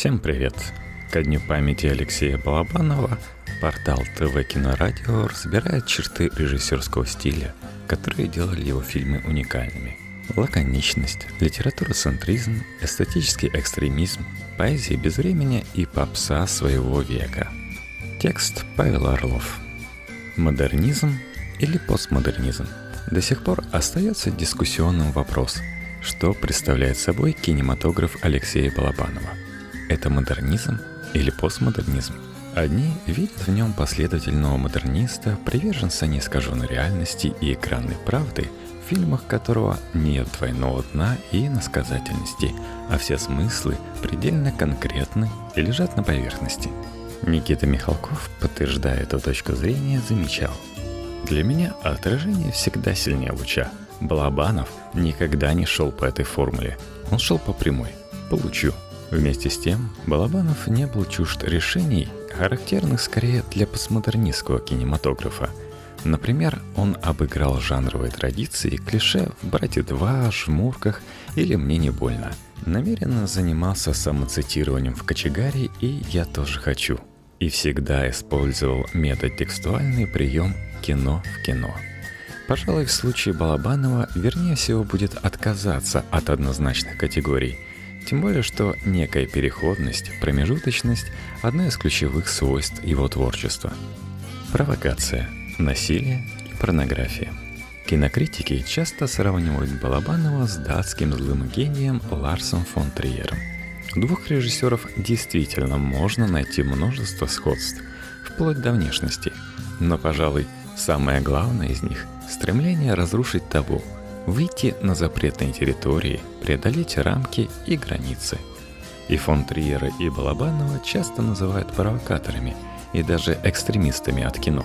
Всем привет! Ко дню памяти Алексея Балабанова портал ТВ Кинорадио разбирает черты режиссерского стиля, которые делали его фильмы уникальными. Лаконичность, литература-центризм, эстетический экстремизм, поэзия без времени и попса своего века. Текст Павел Орлов. Модернизм или постмодернизм? До сих пор остается дискуссионным вопрос, что представляет собой кинематограф Алексея Балабанова. Это модернизм или постмодернизм? Одни видят в нем последовательного модерниста, приверженца неискаженной реальности и экранной правды, в фильмах которого нет двойного дна и насказательности, а все смыслы предельно конкретны и лежат на поверхности. Никита Михалков, подтверждая эту точку зрения, замечал. Для меня отражение всегда сильнее луча. Балабанов никогда не шел по этой формуле. Он шел по прямой. Получу. Вместе с тем, Балабанов не был чужд решений, характерных скорее для постмодернистского кинематографа. Например, он обыграл жанровые традиции, клише в «Брате 2», «Жмурках» или «Мне не больно». Намеренно занимался самоцитированием в «Кочегаре» и «Я тоже хочу». И всегда использовал метод-текстуальный прием «кино в кино». Пожалуй, в случае Балабанова вернее всего будет отказаться от однозначных категорий – тем более, что некая переходность, промежуточность – одно из ключевых свойств его творчества. Провокация, насилие и порнография. Кинокритики часто сравнивают Балабанова с датским злым гением Ларсом фон Триером. Двух режиссеров действительно можно найти множество сходств, вплоть до внешности. Но, пожалуй, самое главное из них – стремление разрушить табу – выйти на запретные территории, преодолеть рамки и границы. И фон Триера и Балабанова часто называют провокаторами и даже экстремистами от кино.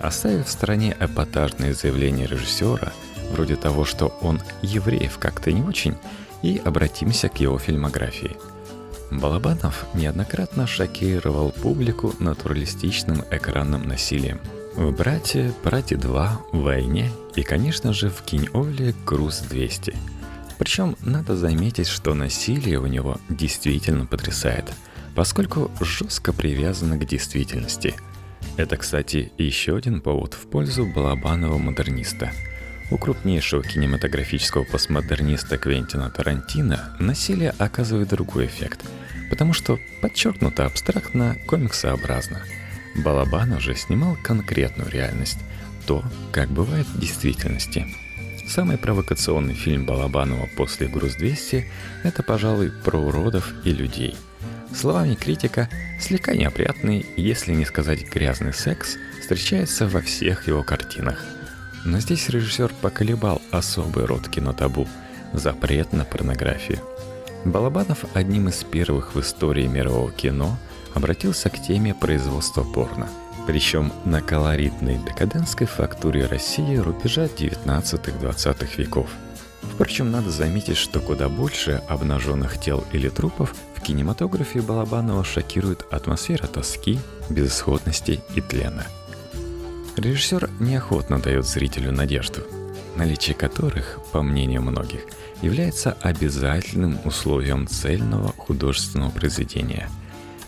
Оставив в стороне эпатажные заявления режиссера, вроде того, что он евреев как-то не очень, и обратимся к его фильмографии. Балабанов неоднократно шокировал публику натуралистичным экранным насилием – в «Брате», «Брате 2», в «Войне» и, конечно же, в «Кинь-Оле» «Груз-200». Причем надо заметить, что насилие у него действительно потрясает, поскольку жестко привязано к действительности. Это, кстати, еще один повод в пользу Балабанова модерниста. У крупнейшего кинематографического постмодерниста Квентина Тарантино насилие оказывает другой эффект, потому что подчеркнуто абстрактно комиксообразно – Балабан уже снимал конкретную реальность, то, как бывает в действительности. Самый провокационный фильм Балабанова после «Груз-200» — это, пожалуй, про уродов и людей. Словами критика, слегка неопрятный, если не сказать грязный секс, встречается во всех его картинах. Но здесь режиссер поколебал особый род кинотабу – запрет на порнографию. Балабанов одним из первых в истории мирового кино – обратился к теме производства порно. Причем на колоритной декадентской фактуре России рубежа 19-20 веков. Впрочем, надо заметить, что куда больше обнаженных тел или трупов в кинематографе Балабанова шокирует атмосфера тоски, безысходности и тлена. Режиссер неохотно дает зрителю надежду, наличие которых, по мнению многих, является обязательным условием цельного художественного произведения –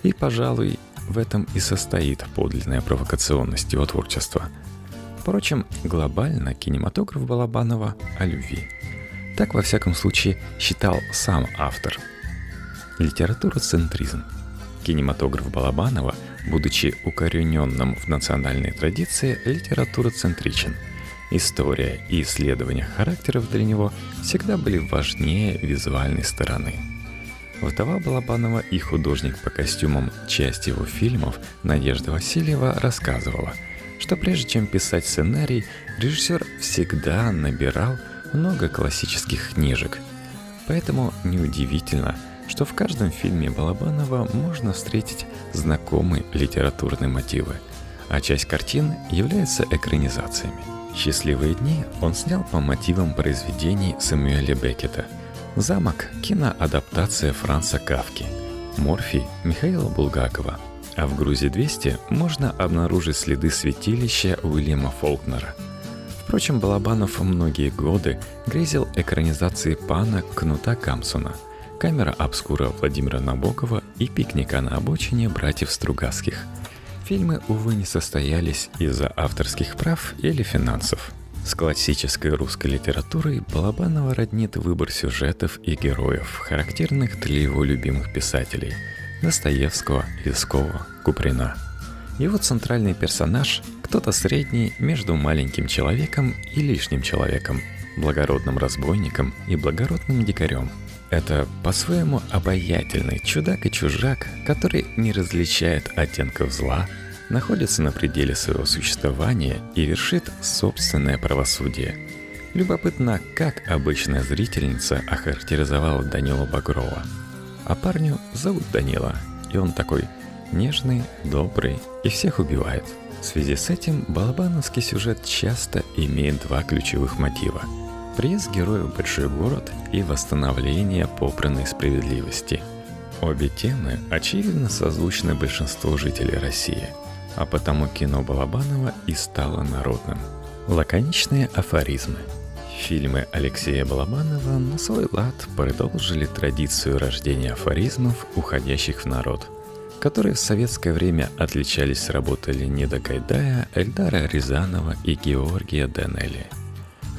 и, пожалуй, в этом и состоит подлинная провокационность его творчества. Впрочем, глобально кинематограф Балабанова о любви. Так, во всяком случае, считал сам автор. Литература-центризм. Кинематограф Балабанова, будучи укорененным в национальной традиции, литература-центричен. История и исследования характеров для него всегда были важнее визуальной стороны – Вдова Балабанова и художник по костюмам часть его фильмов Надежда Васильева рассказывала, что прежде чем писать сценарий, режиссер всегда набирал много классических книжек. Поэтому неудивительно, что в каждом фильме Балабанова можно встретить знакомые литературные мотивы, а часть картин является экранизациями. «Счастливые дни» он снял по мотивам произведений Самуэля Беккета – Замок – киноадаптация Франца Кавки. Морфий – Михаила Булгакова. А в «Грузе-200» можно обнаружить следы святилища Уильяма Фолкнера. Впрочем, Балабанов многие годы грезил экранизации пана Кнута Камсуна, камера обскура Владимира Набокова и пикника на обочине братьев Стругацких. Фильмы, увы, не состоялись из-за авторских прав или финансов. С классической русской литературой Балабанова роднит выбор сюжетов и героев, характерных для его любимых писателей – Достоевского, Лескова, Куприна. Его центральный персонаж – кто-то средний между маленьким человеком и лишним человеком, благородным разбойником и благородным дикарем – это по-своему обаятельный чудак и чужак, который не различает оттенков зла, находится на пределе своего существования и вершит собственное правосудие. Любопытно, как обычная зрительница охарактеризовала Данила Багрова. А парню зовут Данила, и он такой нежный, добрый и всех убивает. В связи с этим балабановский сюжет часто имеет два ключевых мотива – Приезд героя в большой город и восстановление попранной справедливости. Обе темы очевидно созвучны большинству жителей России, а потому кино Балабанова и стало народным. Лаконичные афоризмы. Фильмы Алексея Балабанова на свой лад продолжили традицию рождения афоризмов, уходящих в народ – которые в советское время отличались работой Леонида Гайдая, Эльдара Рязанова и Георгия Данелли –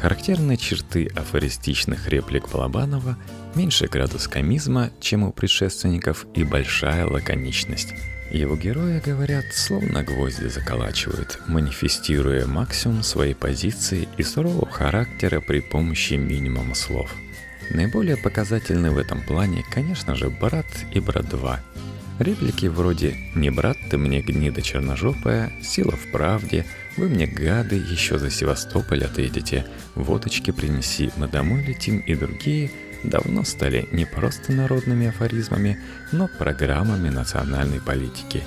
Характерные черты афористичных реплик Балабанова – меньший градус комизма, чем у предшественников, и большая лаконичность. Его герои говорят, словно гвозди заколачивают, манифестируя максимум своей позиции и сурового характера при помощи минимума слов. Наиболее показательны в этом плане, конечно же, «Брат» и «Брат 2», Реплики вроде «Не брат ты мне гнида черножопая», «Сила в правде», «Вы мне гады, еще за Севастополь отъедете», «Водочки принеси, мы домой летим» и другие давно стали не просто народными афоризмами, но программами национальной политики.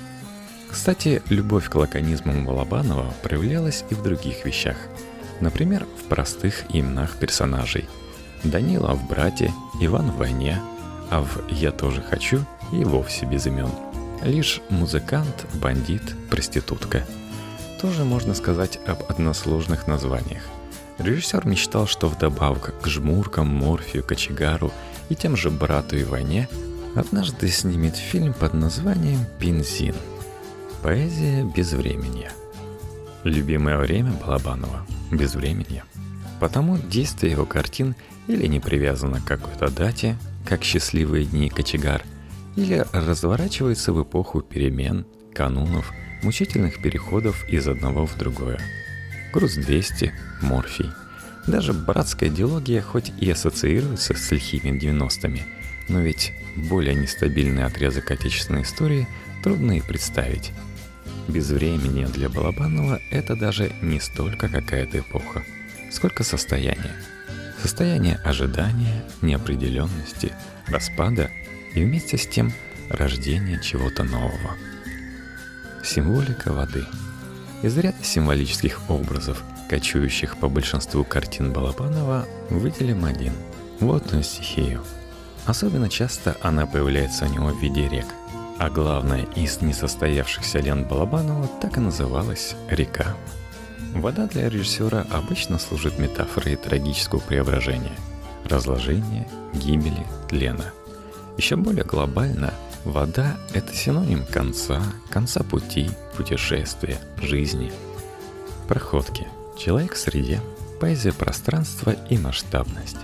Кстати, любовь к лаконизмам Балабанова проявлялась и в других вещах. Например, в простых именах персонажей. Данила в «Брате», Иван в «Войне», а в «Я тоже хочу» и вовсе без имен. Лишь музыкант, бандит, проститутка. Тоже можно сказать об односложных названиях. Режиссер мечтал, что вдобавок к жмуркам, морфию, кочегару и тем же брату и войне однажды снимет фильм под названием «Бензин». Поэзия без времени. Любимое время Балабанова – без времени. Потому действие его картин или не привязано к какой-то дате, как «Счастливые дни кочегар», или разворачивается в эпоху перемен, канунов, мучительных переходов из одного в другое. Груз-200, морфий. Даже братская идеология хоть и ассоциируется с лихими 90-ми, но ведь более нестабильный отрезок отечественной истории трудно и представить. Без времени для Балабанова это даже не столько какая-то эпоха, сколько состояние – состояние ожидания, неопределенности, распада и вместе с тем рождения чего-то нового. Символика воды. Из ряда символических образов, кочующих по большинству картин Балабанова, выделим один – водную стихию. Особенно часто она появляется у него в виде рек, а главная из несостоявшихся лент Балабанова так и называлась «Река». Вода для режиссера обычно служит метафорой трагического преображения, разложения, гибели, тлена. Еще более глобально, вода – это синоним конца, конца пути, путешествия, жизни. Проходки, человек в среде, поэзия пространства и масштабность.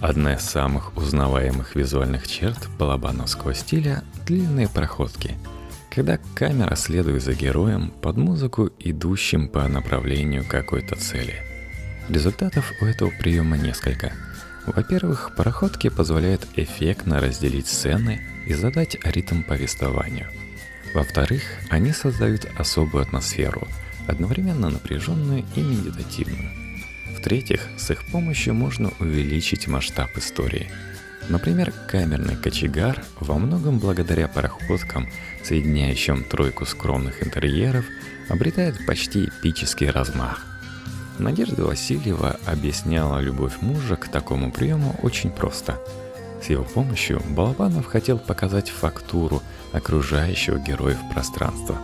Одна из самых узнаваемых визуальных черт балабановского стиля – длинные проходки – когда камера следует за героем под музыку, идущим по направлению какой-то цели. Результатов у этого приема несколько. Во-первых, пароходки позволяют эффектно разделить сцены и задать ритм повествованию. Во-вторых, они создают особую атмосферу, одновременно напряженную и медитативную. В-третьих, с их помощью можно увеличить масштаб истории – Например, камерный кочегар во многом благодаря пароходкам, соединяющим тройку скромных интерьеров, обретает почти эпический размах. Надежда Васильева объясняла любовь мужа к такому приему очень просто. С его помощью Балабанов хотел показать фактуру окружающего героев пространства.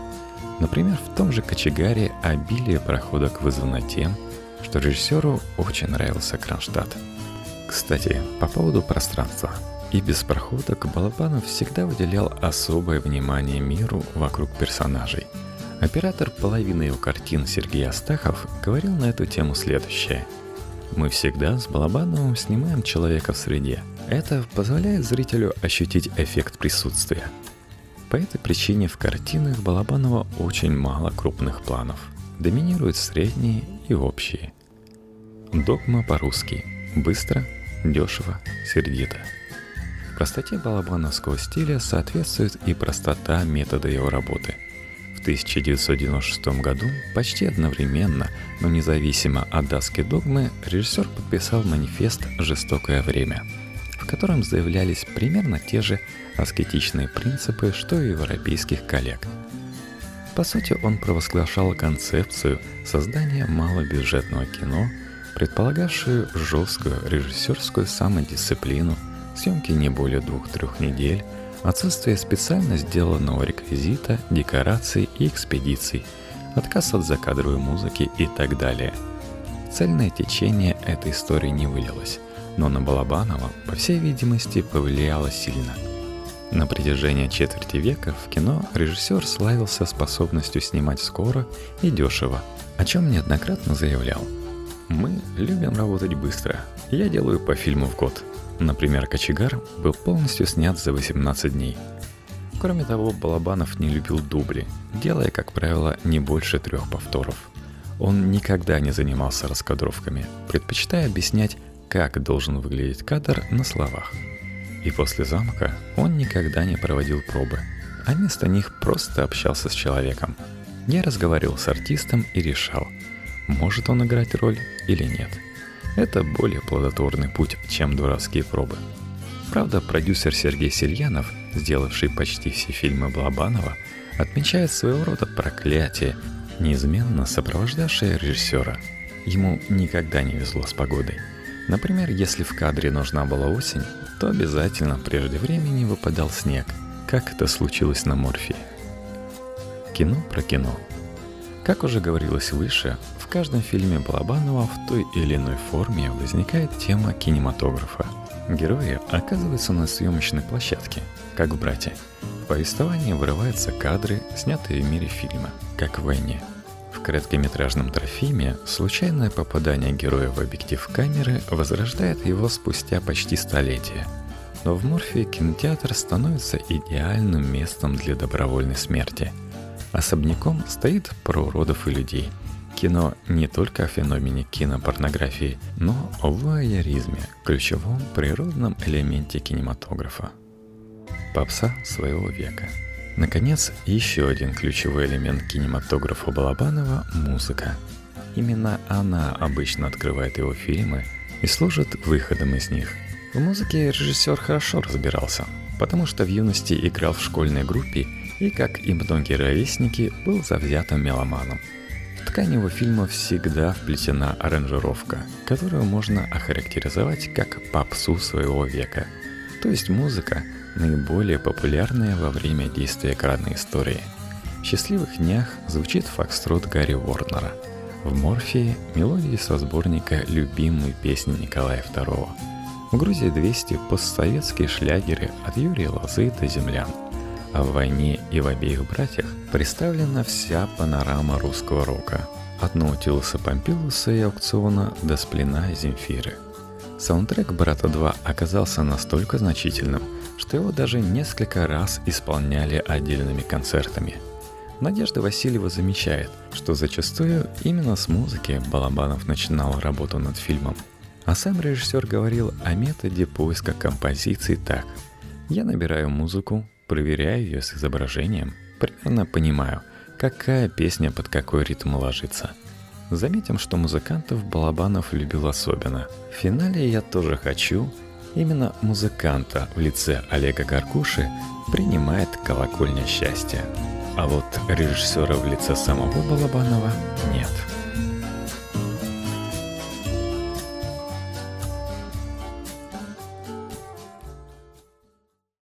Например, в том же «Кочегаре» обилие проходок вызвано тем, что режиссеру очень нравился Кронштадт. Кстати, по поводу пространства. и без проходок Балабанов всегда уделял особое внимание миру вокруг персонажей. Оператор половины его картин Сергей Астахов говорил на эту тему следующее. «Мы всегда с Балабановым снимаем человека в среде. Это позволяет зрителю ощутить эффект присутствия. По этой причине в картинах Балабанова очень мало крупных планов. Доминируют средние и общие. Догма по-русски. Быстро, дешево, сердито. Простоте балабановского стиля соответствует и простота метода его работы. В 1996 году, почти одновременно, но независимо от даски догмы, режиссер подписал манифест «Жестокое время», в котором заявлялись примерно те же аскетичные принципы, что и европейских коллег. По сути, он провозглашал концепцию создания малобюджетного кино – предполагавшую жесткую режиссерскую самодисциплину, съемки не более двух-трех недель, отсутствие специально сделанного реквизита, декораций и экспедиций, отказ от закадровой музыки и так далее. Цельное течение этой истории не вылилось, но на Балабанова, по всей видимости, повлияло сильно. На протяжении четверти века в кино режиссер славился способностью снимать скоро и дешево, о чем неоднократно заявлял – мы любим работать быстро. Я делаю по фильму в год. Например, «Кочегар» был полностью снят за 18 дней. Кроме того, Балабанов не любил дубли, делая, как правило, не больше трех повторов. Он никогда не занимался раскадровками, предпочитая объяснять, как должен выглядеть кадр на словах. И после замка он никогда не проводил пробы, а вместо них просто общался с человеком. Я разговаривал с артистом и решал – может он играть роль или нет. Это более плодотворный путь, чем дурацкие пробы. Правда, продюсер Сергей Сельянов, сделавший почти все фильмы Блабанова, отмечает своего рода проклятие, неизменно сопровождавшее режиссера. Ему никогда не везло с погодой. Например, если в кадре нужна была осень, то обязательно прежде времени выпадал снег, как это случилось на Морфии. Кино про кино. Как уже говорилось выше, каждом фильме Балабанова в той или иной форме возникает тема кинематографа. Герои оказываются на съемочной площадке, как в «Брате». В повествовании вырываются кадры, снятые в мире фильма, как в «Войне». В трофиме случайное попадание героя в объектив камеры возрождает его спустя почти столетие. Но в Морфе кинотеатр становится идеальным местом для добровольной смерти. Особняком стоит про уродов и людей – Кино не только о феномене кинопорнографии, но о вояризме, ключевом природном элементе кинематографа. Попса своего века. Наконец, еще один ключевой элемент кинематографа Балабанова – музыка. Именно она обычно открывает его фильмы и служит выходом из них. В музыке режиссер хорошо разбирался, потому что в юности играл в школьной группе и, как и многие ровесники, был завзятым меломаном – ткань его фильма всегда вплетена аранжировка, которую можно охарактеризовать как попсу своего века. То есть музыка, наиболее популярная во время действия экранной истории. В «Счастливых днях» звучит фокстрот Гарри Уорнера. В «Морфии» — мелодии со сборника «Любимые песни Николая II». В «Грузии 200» — постсоветские шлягеры от Юрия Лозы до «Землян». А в «Войне» и в «Обеих братьях» представлена вся панорама русского рока. От Наутилуса Помпилуса и аукциона до Сплина и Земфиры. Саундтрек «Брата 2» оказался настолько значительным, что его даже несколько раз исполняли отдельными концертами. Надежда Васильева замечает, что зачастую именно с музыки Балабанов начинал работу над фильмом. А сам режиссер говорил о методе поиска композиций так. Я набираю музыку, проверяю ее с изображением, примерно понимаю, какая песня под какой ритм ложится. Заметим, что музыкантов Балабанов любил особенно. В финале «Я тоже хочу» именно музыканта в лице Олега Гаркуши принимает колокольня счастья. А вот режиссера в лице самого Балабанова нет.